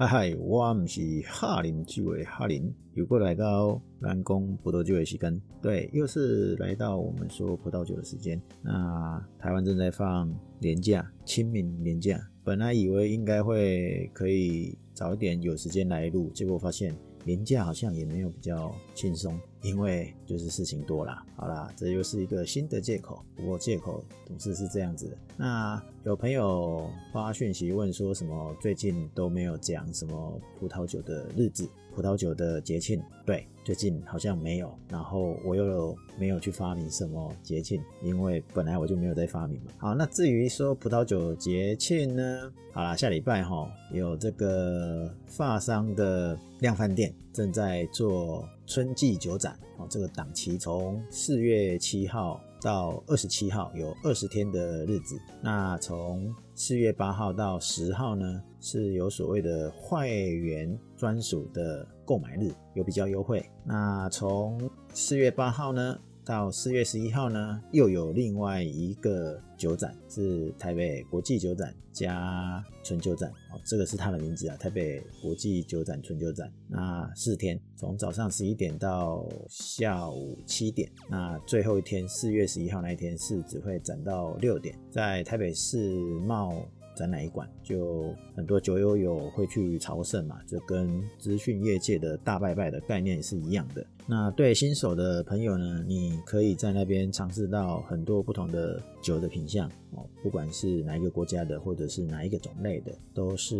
嗨嗨，我唔是哈林酒的哈林，又过来到南宫葡萄酒的时间，对，又是来到我们说葡萄酒的时间。那台湾正在放年假，清明年假，本来以为应该会可以早一点有时间来录，结果发现。年假好像也没有比较轻松，因为就是事情多啦。好啦，这又是一个新的借口。不过借口总是是这样子的。那有朋友发讯息问说什么最近都没有讲什么葡萄酒的日子。葡萄酒的节庆，对，最近好像没有，然后我又没有去发明什么节庆，因为本来我就没有在发明嘛。好，那至于说葡萄酒节庆呢，好啦，下礼拜哈有这个发商的量贩店正在做春季酒展哦，这个档期从四月七号到二十七号有二十天的日子，那从四月八号到十号呢，是有所谓的会员专属的购买日，有比较优惠。那从四月八号呢到四月十一号呢，又有另外一个酒展，是台北国际酒展加纯酒展哦，这个是它的名字啊，台北国际酒展纯酒展。那四天，从早上十一点到下午七点。那最后一天，四月十一号那一天是只会展到六点，在台北世贸。展览一馆，就很多酒友有会去朝圣嘛，就跟资讯业界的大拜拜的概念是一样的。那对新手的朋友呢，你可以在那边尝试到很多不同的酒的品相哦，不管是哪一个国家的，或者是哪一个种类的，都是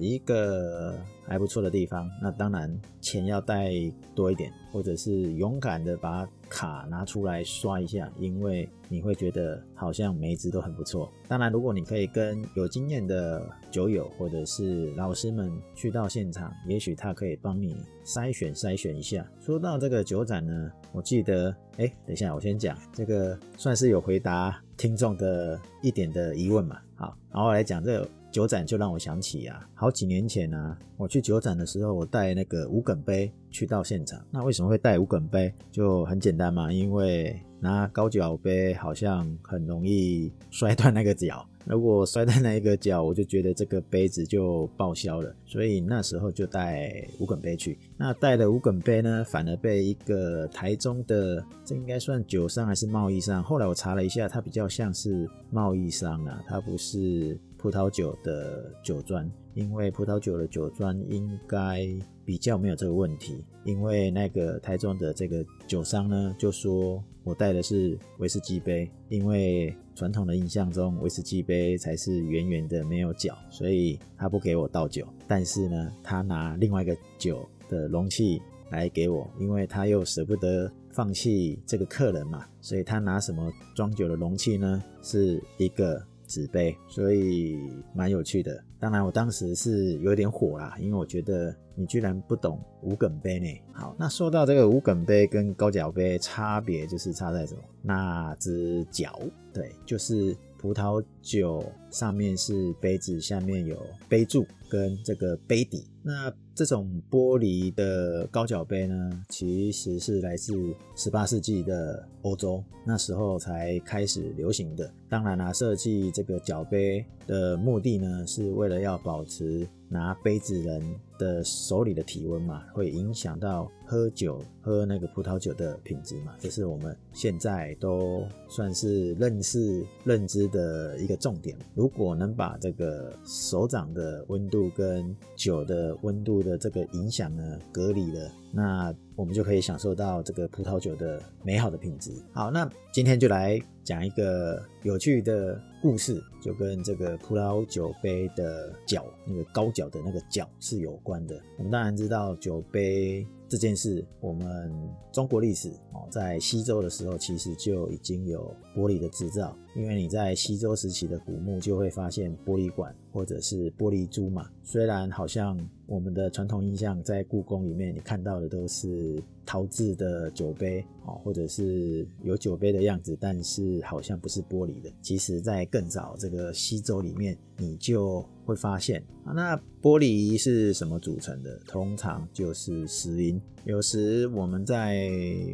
一个还不错的地方。那当然钱要带多一点，或者是勇敢的把卡拿出来刷一下，因为你会觉得好像每一支都很不错。当然，如果你可以跟有经验的酒友或者是老师们去到现场，也许他可以帮你筛选筛选一下。说到这个。酒展呢，我记得，哎，等一下，我先讲这个，算是有回答听众的一点的疑问嘛。好，然后来讲这个酒展，就让我想起啊，好几年前呢、我去酒展的时候，我带那个无梗杯去到现场。那为什么会带无梗杯？就很简单嘛，因为拿高脚杯好像很容易摔断那个脚。如果摔在那一个脚，我就觉得这个杯子就报销了，所以那时候就带无梗杯去。那带了无梗杯呢，反而被一个台中的，这应该算酒商还是贸易商？后来我查了一下，它比较像是贸易商啊，它不是葡萄酒的酒庄，因为葡萄酒的酒庄应该比较没有这个问题。因为那个台中的这个酒商呢，就说我带的是威士忌杯，因为传统的印象中威士忌杯才是圆圆的没有角，所以他不给我倒酒。但是呢，他拿另外一个酒的容器来给我，因为他又舍不得放弃这个客人嘛，所以他拿什么装酒的容器呢？是一个。纸杯，所以蛮有趣的。当然，我当时是有点火啦，因为我觉得你居然不懂无梗杯呢。好，那说到这个无梗杯跟高脚杯差别，就是差在什么？那只脚，对，就是葡萄酒上面是杯子，下面有杯柱跟这个杯底。那这种玻璃的高脚杯呢，其实是来自十八世纪的欧洲，那时候才开始流行的。当然啦、啊，设计这个脚杯的目的呢，是为了要保持拿杯子人的手里的体温嘛，会影响到喝酒喝那个葡萄酒的品质嘛，这是我们现在都算是认识认知的一个重点。如果能把这个手掌的温度跟酒的温度的这个影响呢，隔离了，那我们就可以享受到这个葡萄酒的美好的品质。好，那今天就来讲一个有趣的故事，就跟这个葡萄酒杯的角，那个高脚的那个角是有关的。我们当然知道酒杯。这件事，我们中国历史哦，在西周的时候，其实就已经有玻璃的制造。因为你在西周时期的古墓，就会发现玻璃管或者是玻璃珠嘛。虽然好像我们的传统印象，在故宫里面你看到的都是陶制的酒杯哦，或者是有酒杯的样子，但是好像不是玻璃的。其实，在更早这个西周里面，你就会发现啊，那玻璃是什么组成的？通常就是石英。有时我们在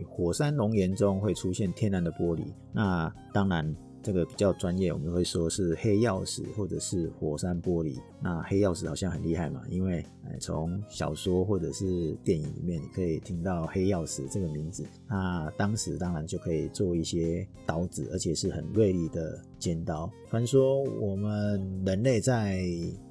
火山熔岩中会出现天然的玻璃。那当然。这个比较专业，我们会说是黑曜石或者是火山玻璃。那黑曜石好像很厉害嘛，因为从小说或者是电影里面，你可以听到黑曜石这个名字。那当时当然就可以做一些刀子，而且是很锐利的尖刀。传说我们人类在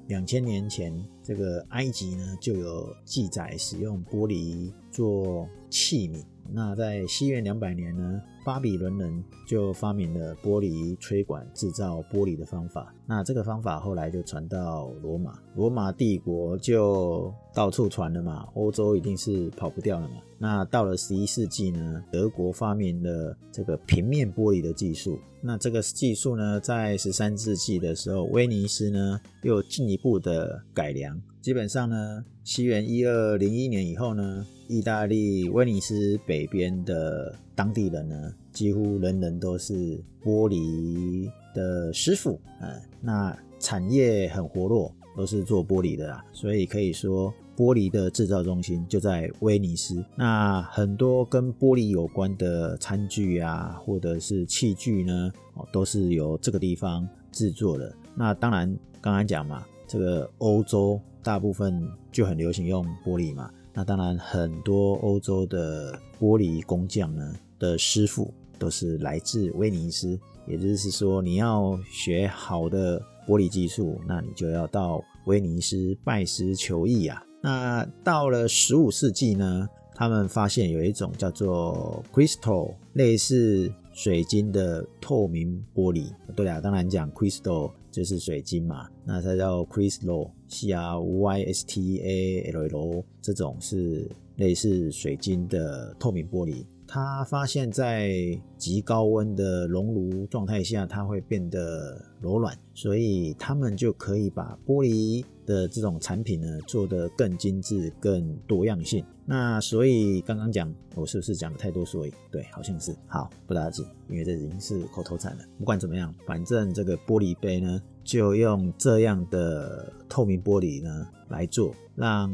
两千年前，这个埃及呢就有记载使用玻璃做器皿。那在西元两百年呢，巴比伦人就发明了玻璃吹管制造玻璃的方法。那这个方法后来就传到罗马，罗马帝国就到处传了嘛，欧洲一定是跑不掉了嘛。那到了十一世纪呢，德国发明了这个平面玻璃的技术。那这个技术呢，在十三世纪的时候，威尼斯呢又进一步的改良。基本上呢，西元一二零一年以后呢，意大利威尼斯北边的当地人呢，几乎人人都是玻璃的师傅，嗯，那产业很活络，都是做玻璃的啦，所以可以说玻璃的制造中心就在威尼斯。那很多跟玻璃有关的餐具啊，或者是器具呢，哦，都是由这个地方制作的。那当然，刚刚讲嘛，这个欧洲大部分就很流行用玻璃嘛。那当然，很多欧洲的玻璃工匠呢的师傅都是来自威尼斯，也就是说，你要学好的玻璃技术，那你就要到威尼斯拜师求艺啊。那到了十五世纪呢，他们发现有一种叫做 crystal，类似水晶的透明玻璃。对啊，当然讲 crystal 就是水晶嘛，那它叫 crystal。C R Y S T A L L 这种是类似水晶的透明玻璃，它发现在极高温的熔炉状态下，它会变得柔软，所以他们就可以把玻璃的这种产品呢做得更精致、更多样性。那所以刚刚讲，我是不是讲了太多？所以对，好像是。好，不打紧，因为这已经是口头禅了。不管怎么样，反正这个玻璃杯呢，就用这样的透明玻璃呢来做，让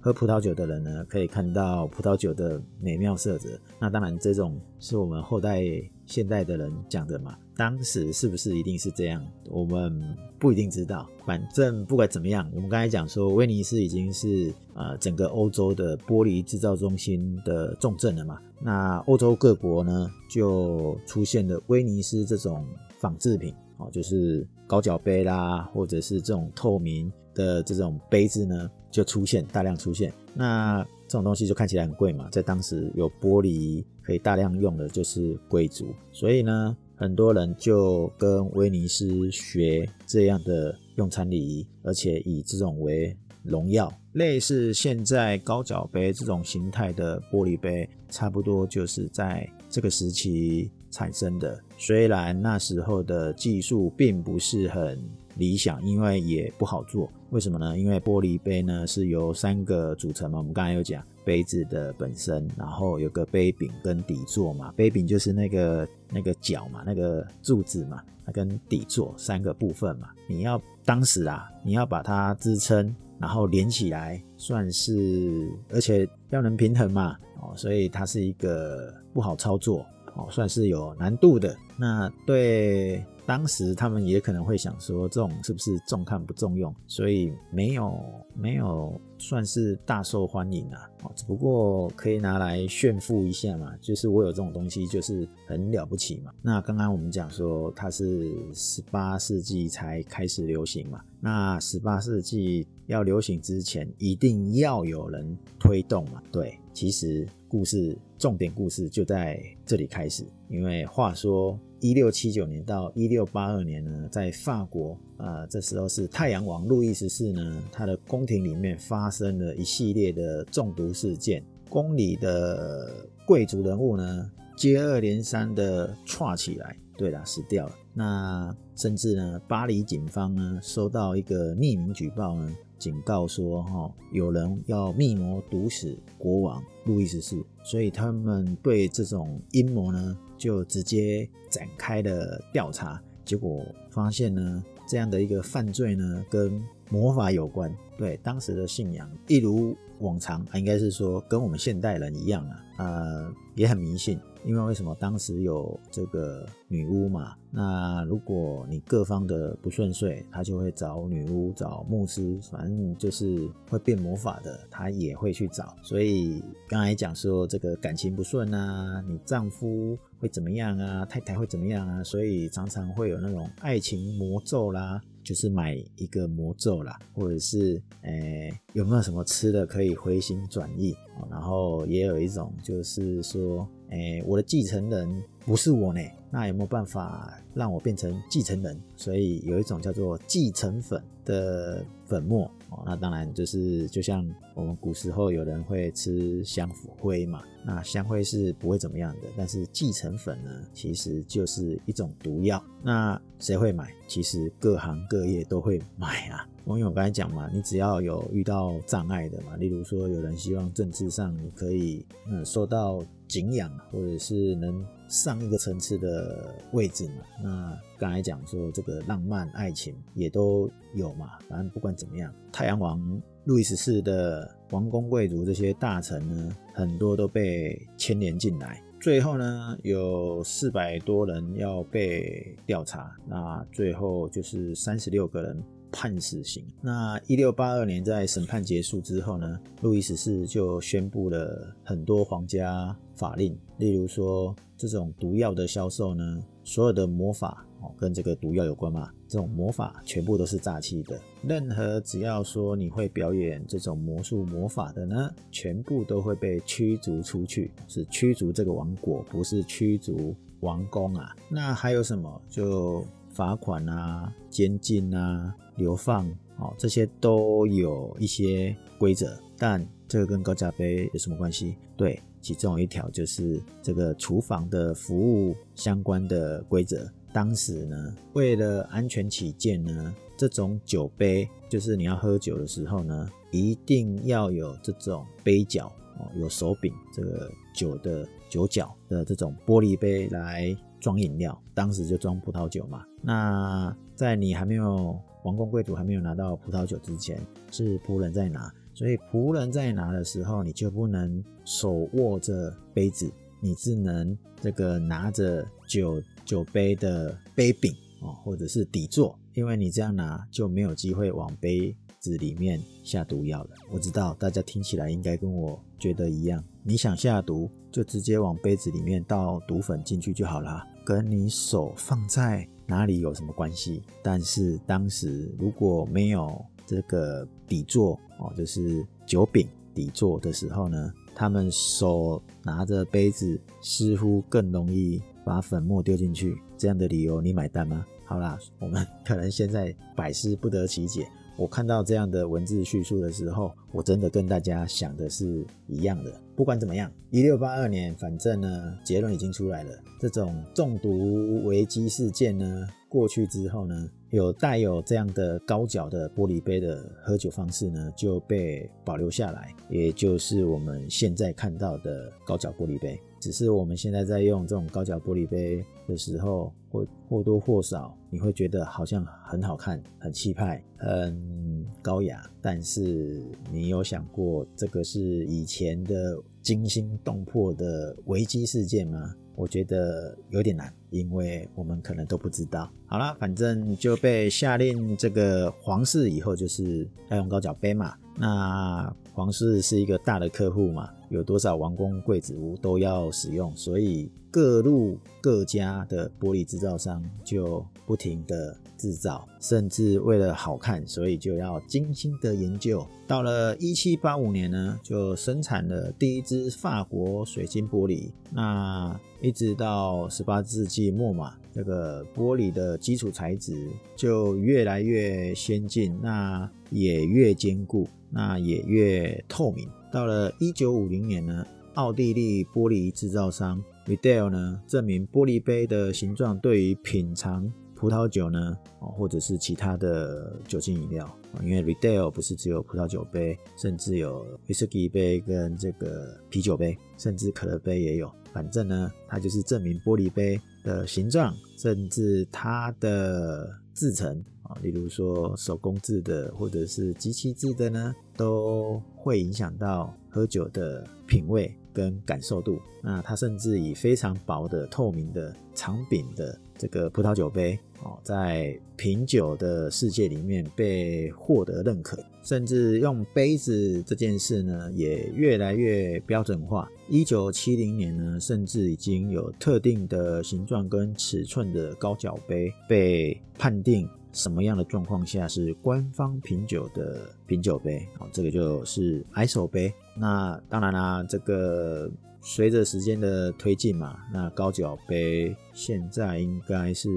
喝葡萄酒的人呢可以看到葡萄酒的美妙色泽。那当然，这种是我们后代现代的人讲的嘛。当时是不是一定是这样？我们不一定知道。反正不管怎么样，我们刚才讲说，威尼斯已经是呃整个欧洲的玻璃制造中心的重镇了嘛。那欧洲各国呢，就出现了威尼斯这种仿制品，哦，就是高脚杯啦，或者是这种透明的这种杯子呢，就出现大量出现。那这种东西就看起来很贵嘛，在当时有玻璃可以大量用的就是贵族，所以呢。很多人就跟威尼斯学这样的用餐礼仪，而且以这种为荣耀。类似现在高脚杯这种形态的玻璃杯，差不多就是在这个时期产生的。虽然那时候的技术并不是很理想，因为也不好做。为什么呢？因为玻璃杯呢是由三个组成嘛，我们刚才有讲。杯子的本身，然后有个杯柄跟底座嘛，杯柄就是那个那个角嘛，那个柱子嘛，它跟底座三个部分嘛，你要当时啊，你要把它支撑，然后连起来，算是而且要能平衡嘛，哦，所以它是一个不好操作，哦，算是有难度的。那对。当时他们也可能会想说，这种是不是重看不重用，所以没有没有算是大受欢迎啊。只不过可以拿来炫富一下嘛，就是我有这种东西，就是很了不起嘛。那刚刚我们讲说它是十八世纪才开始流行嘛，那十八世纪要流行之前，一定要有人推动嘛。对，其实故事重点故事就在这里开始，因为话说。一六七九年到一六八二年呢，在法国，呃，这时候是太阳王路易十四呢，他的宫廷里面发生了一系列的中毒事件，宫里的贵族人物呢，接二连三的窜起来，对啦，死掉了。那甚至呢，巴黎警方呢，收到一个匿名举报呢，警告说，哈，有人要密谋毒死国王路易十四，所以他们对这种阴谋呢。就直接展开了调查，结果发现呢，这样的一个犯罪呢，跟魔法有关。对，当时的信仰一如往常，应该是说跟我们现代人一样啊，呃，也很迷信。因为为什么当时有这个女巫嘛？那如果你各方的不顺遂，他就会找女巫、找牧师，反正就是会变魔法的，他也会去找。所以刚才讲说这个感情不顺啊，你丈夫会怎么样啊？太太会怎么样啊？所以常常会有那种爱情魔咒啦。就是买一个魔咒啦，或者是诶、有没有什么吃的可以回心转意？然后也有一种就是说，哎、我的继承人不是我呢，那有没有办法让我变成继承人？所以有一种叫做继承粉的粉末。哦，那当然就是就像我们古时候有人会吃香灰嘛，那香灰是不会怎么样的，但是继承粉呢，其实就是一种毒药。那谁会买？其实各行各业都会买啊。因为我刚才讲嘛，你只要有遇到障碍的嘛，例如说有人希望政治上你可以嗯受到敬仰，或者是能上一个层次的位置嘛。那刚才讲说这个浪漫爱情也都有嘛。反正不管怎么样，太阳王路易十四的王公贵族这些大臣呢，很多都被牵连进来。最后呢，有四百多人要被调查，那最后就是三十六个人。判死刑。那一六八二年，在审判结束之后呢，路易十四就宣布了很多皇家法令，例如说这种毒药的销售呢，所有的魔法哦，跟这个毒药有关嘛，这种魔法全部都是诈欺的。任何只要说你会表演这种魔术魔法的呢，全部都会被驱逐出去，是驱逐这个王国，不是驱逐王宫啊。那还有什么？就罚款啊，监禁啊。流放哦，这些都有一些规则，但这个跟高价杯有什么关系？对，其中一条就是这个厨房的服务相关的规则。当时呢，为了安全起见呢，这种酒杯就是你要喝酒的时候呢，一定要有这种杯角哦，有手柄这个酒的酒角的这种玻璃杯来装饮料。当时就装葡萄酒嘛。那在你还没有王公贵族还没有拿到葡萄酒之前，是仆人在拿，所以仆人在拿的时候，你就不能手握着杯子，你只能这个拿着酒酒杯的杯柄哦，或者是底座，因为你这样拿就没有机会往杯子里面下毒药了。我知道大家听起来应该跟我觉得一样，你想下毒就直接往杯子里面倒毒粉进去就好了，跟你手放在。哪里有什么关系？但是当时如果没有这个底座哦，就是酒柄底座的时候呢，他们手拿着杯子，似乎更容易把粉末丢进去。这样的理由你买单吗？好啦，我们可能现在百思不得其解。我看到这样的文字叙述的时候，我真的跟大家想的是一样的。不管怎么样，一六八二年，反正呢，结论已经出来了。这种中毒危机事件呢，过去之后呢，有带有这样的高脚的玻璃杯的喝酒方式呢，就被保留下来，也就是我们现在看到的高脚玻璃杯。只是我们现在在用这种高脚玻璃杯的时候，或或多或少你会觉得好像很好看、很气派、很高雅。但是你有想过，这个是以前的惊心动魄的危机事件吗？我觉得有点难，因为我们可能都不知道。好啦，反正就被下令这个皇室以后就是要用高脚杯嘛。那皇室是一个大的客户嘛，有多少王公贵族都要使用，所以各路各家的玻璃制造商就不停的制造，甚至为了好看，所以就要精心的研究。到了一七八五年呢，就生产了第一支法国水晶玻璃。那一直到十八世纪末嘛，这个玻璃的基础材质就越来越先进，那也越坚固，那也越透明。到了一九五零年呢，奥地利玻璃制造商 Riedel 呢，证明玻璃杯的形状对于品尝葡萄酒呢，哦或者是其他的酒精饮料，因为 Riedel 不是只有葡萄酒杯，甚至有威士忌杯跟这个啤酒杯，甚至可乐杯也有。反正呢，它就是证明玻璃杯的形状，甚至它的制成啊，例如说手工制的或者是机器制的呢，都会影响到喝酒的品味跟感受度。那它甚至以非常薄的透明的长柄的这个葡萄酒杯哦，在品酒的世界里面被获得认可，甚至用杯子这件事呢也越来越标准化。一九七零年呢，甚至已经有特定的形状跟尺寸的高脚杯被判定。什么样的状况下是官方品酒的品酒杯？好，这个就是 ISO 杯。那当然啦，这个随着时间的推进嘛，那高脚杯现在应该是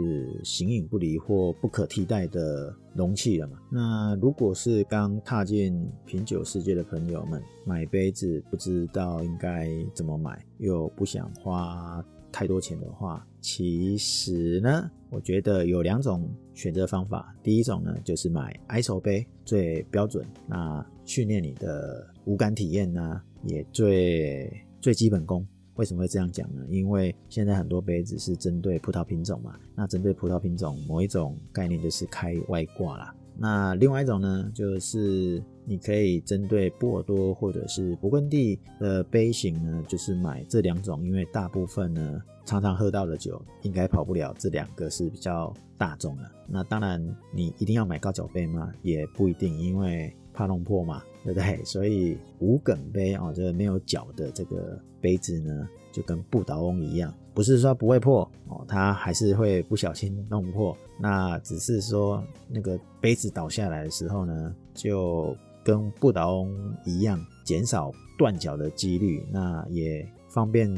形影不离或不可替代的容器了嘛。那如果是刚踏进品酒世界的朋友们，买杯子不知道应该怎么买，又不想花太多钱的话，其实呢，我觉得有两种选择方法。第一种呢，就是买 ISO 杯，最标准，那训练你的五感体验呢，也最最基本功。为什么会这样讲呢？因为现在很多杯子是针对葡萄品种嘛，那针对葡萄品种某一种概念就是开外挂啦。那另外一种呢，就是你可以针对波尔多或者是勃艮第的杯型呢，就是买这两种，因为大部分呢常常喝到的酒应该跑不了这两个是比较大众的。那当然你一定要买高脚杯吗？也不一定，因为怕弄破嘛，对不对？所以无梗杯哦，这个没有脚的这个杯子呢，就跟不倒翁一样。不是说不会破哦，它还是会不小心弄破。那只是说那个杯子倒下来的时候呢，就跟不倒翁一样，减少断脚的几率。那也方便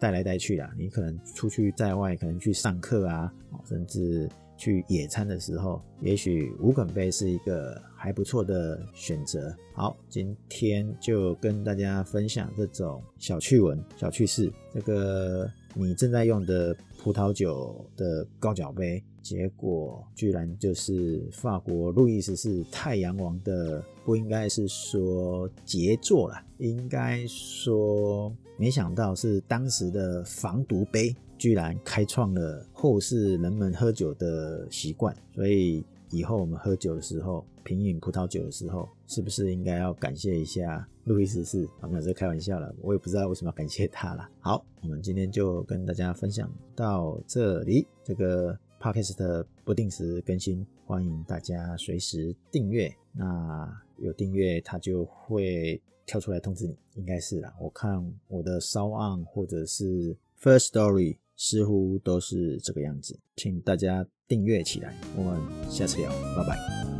带来带去啦。你可能出去在外，可能去上课啊，甚至去野餐的时候，也许无梗杯是一个还不错的选择。好，今天就跟大家分享这种小趣闻、小趣事。这个。你正在用的葡萄酒的高脚杯，结果居然就是法国路易十四太阳王的，不应该是说杰作啦，应该说没想到是当时的防毒杯，居然开创了后世人们喝酒的习惯，所以。以后我们喝酒的时候，品饮葡萄酒的时候，是不是应该要感谢一下路易十四？我们这开玩笑了，我也不知道为什么要感谢他了。好，我们今天就跟大家分享到这里。这个 podcast 不定时更新，欢迎大家随时订阅。那有订阅，它就会跳出来通知你，应该是啦。我看我的 Show on 或者是 First Story 似乎都是这个样子，请大家。订阅起来，我们下次聊，拜拜。